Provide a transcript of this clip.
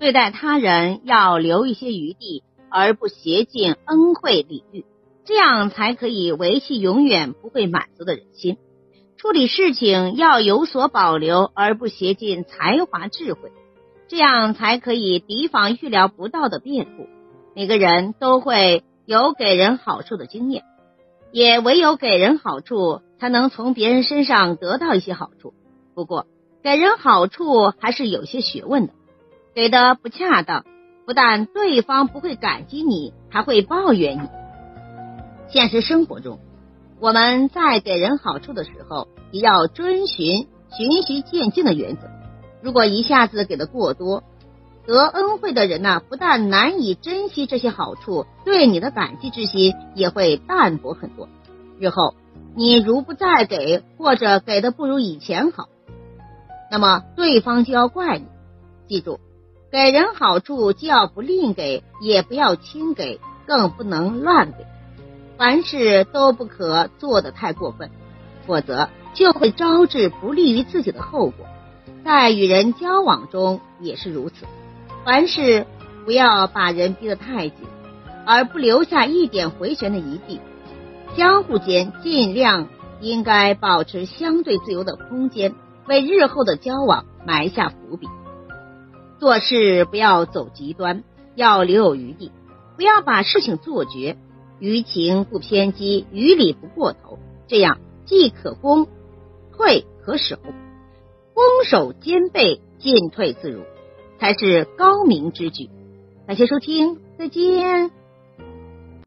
对待他人要留一些余地，而不竭尽恩惠礼遇，这样才可以维系永远不会满足的人心。处理事情要有所保留，而不竭尽才华智慧，这样才可以提防预料不到的变故。每个人都会有给人好处的经验，也唯有给人好处，才能从别人身上得到一些好处。不过，给人好处还是有些学问的，给的不恰当，不但对方不会感激你，还会抱怨你。现实生活中。我们在给人好处的时候，也要遵循循序渐进的原则。如果一下子给的过多，得恩惠的人呢，不但难以珍惜这些好处，对你的感激之心也会淡薄很多。日后你如不再给，或者给的不如以前好，那么对方就要怪你。记住，给人好处既要不吝给，也不要轻给，更不能乱给。凡事都不可做得太过分，否则就会招致不利于自己的后果。在与人交往中也是如此，凡事不要把人逼得太紧，而不留下一点回旋的余地。相互间尽量应该保持相对自由的空间，为日后的交往埋下伏笔。做事不要走极端，要留有余地，不要把事情做绝。于情不偏激，于理不过头，这样既可攻，退可守，攻守兼备，进退自如，才是高明之举。感谢收听，再见。